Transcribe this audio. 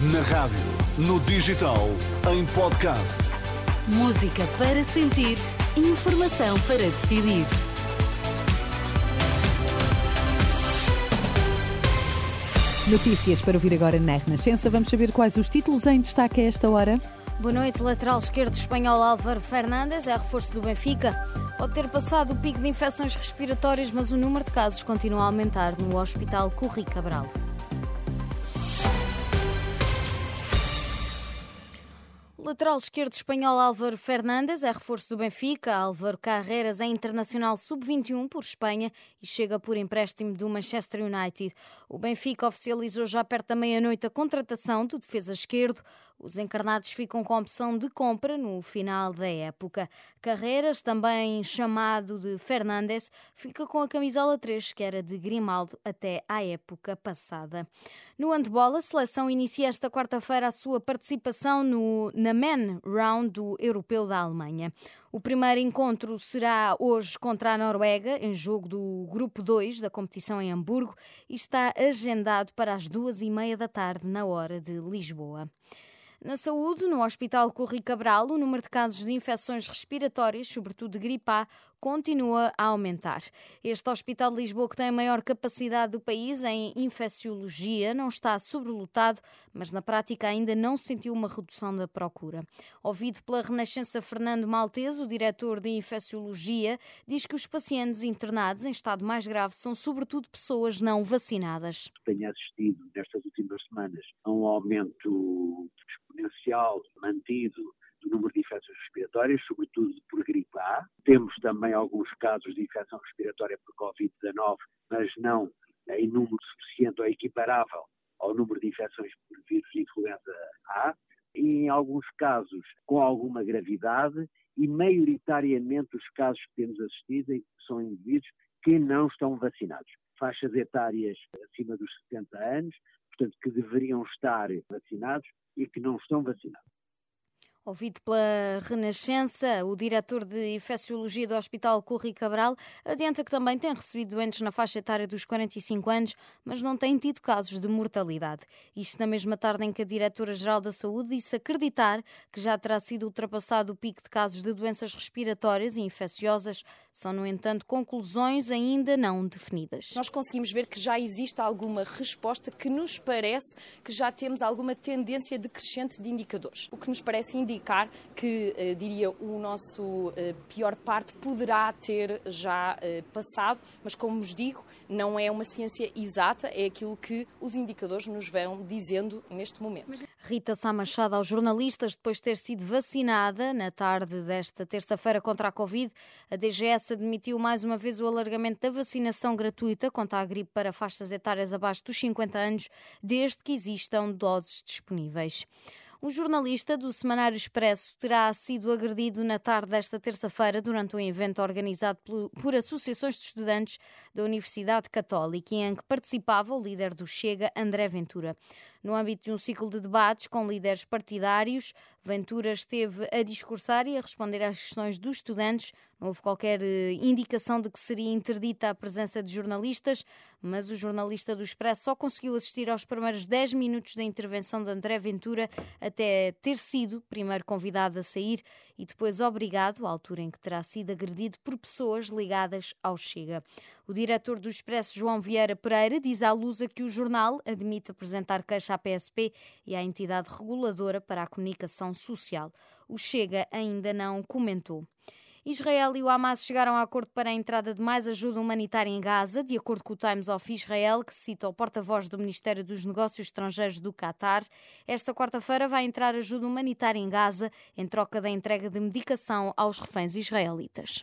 Na rádio, no digital, em podcast. Música para sentir, informação para decidir. Notícias para ouvir agora na Renascença. Vamos saber quais os títulos em destaque a esta hora. Boa noite. Lateral esquerdo espanhol Álvaro Fernandes é reforço do Benfica. Pode ter passado o pico de infecções respiratórias, mas o número de casos continua a aumentar no Hospital Corri Cabral. Lateral esquerdo espanhol Álvaro Fernandes é reforço do Benfica. Álvaro Carreras é internacional sub-21 por Espanha e chega por empréstimo do Manchester United. O Benfica oficializou já perto da meia-noite a contratação do defesa esquerdo. Os encarnados ficam com a opção de compra no final da época. Carreiras, também chamado de Fernandes, fica com a camisola 3, que era de Grimaldo até à época passada. No handball, a seleção inicia esta quarta-feira a sua participação no, na Men Round do Europeu da Alemanha. O primeiro encontro será hoje contra a Noruega, em jogo do Grupo 2 da competição em Hamburgo, e está agendado para as duas e meia da tarde, na hora de Lisboa. Na saúde, no Hospital Corri Cabral, o número de casos de infecções respiratórias, sobretudo de gripe A, continua a aumentar. Este Hospital de Lisboa, que tem a maior capacidade do país em infecciologia, não está sobrelotado, mas na prática ainda não sentiu uma redução da procura. Ouvido pela Renascença Fernando Maltese, o diretor de infecciologia, diz que os pacientes internados em estado mais grave são sobretudo pessoas não vacinadas. Tenho assistido nestas últimas semanas a um aumento exponencial mantido do número de infecções respiratórias, sobretudo por gripe A. Temos também alguns casos de infecção respiratória por Covid-19, mas não em número suficiente ou equiparável ao número de infecções por vírus de influenza A. Em alguns casos com alguma gravidade e maioritariamente os casos que temos assistido são indivíduos que não estão vacinados. Faixas etárias acima dos 70 anos, portanto, que deveriam estar vacinados e que não estão vacinados. Ouvido pela Renascença, o diretor de infecciologia do Hospital Corri Cabral adianta que também tem recebido doentes na faixa etária dos 45 anos, mas não tem tido casos de mortalidade. Isto na mesma tarde em que a diretora-geral da Saúde disse acreditar que já terá sido ultrapassado o pico de casos de doenças respiratórias e infecciosas. São, no entanto, conclusões ainda não definidas. Nós conseguimos ver que já existe alguma resposta que nos parece que já temos alguma tendência decrescente de indicadores. O que nos parece indicar indicar que, eh, diria, o nosso eh, pior parte poderá ter já eh, passado, mas como vos digo, não é uma ciência exata, é aquilo que os indicadores nos vão dizendo neste momento. Rita Sá Machado aos jornalistas, depois de ter sido vacinada na tarde desta terça-feira contra a Covid, a DGS admitiu mais uma vez o alargamento da vacinação gratuita contra a gripe para faixas etárias abaixo dos 50 anos, desde que existam doses disponíveis. Um jornalista do Semanário Expresso terá sido agredido na tarde desta terça-feira durante um evento organizado por associações de estudantes da Universidade Católica, em que participava o líder do Chega, André Ventura. No âmbito de um ciclo de debates com líderes partidários, Ventura esteve a discursar e a responder às questões dos estudantes. Não houve qualquer eh, indicação de que seria interdita a presença de jornalistas, mas o jornalista do Expresso só conseguiu assistir aos primeiros 10 minutos da intervenção de André Ventura até ter sido primeiro convidado a sair e depois obrigado, à altura em que terá sido agredido por pessoas ligadas ao Chega. O diretor do Expresso, João Vieira Pereira, diz à Lusa que o jornal admite apresentar queixa à PSP e à entidade reguladora para a comunicação social. O Chega ainda não comentou. Israel e o Hamas chegaram a acordo para a entrada de mais ajuda humanitária em Gaza, de acordo com o Times of Israel, que cita o porta-voz do Ministério dos Negócios Estrangeiros do Qatar. Esta quarta-feira vai entrar ajuda humanitária em Gaza, em troca da entrega de medicação aos reféns israelitas.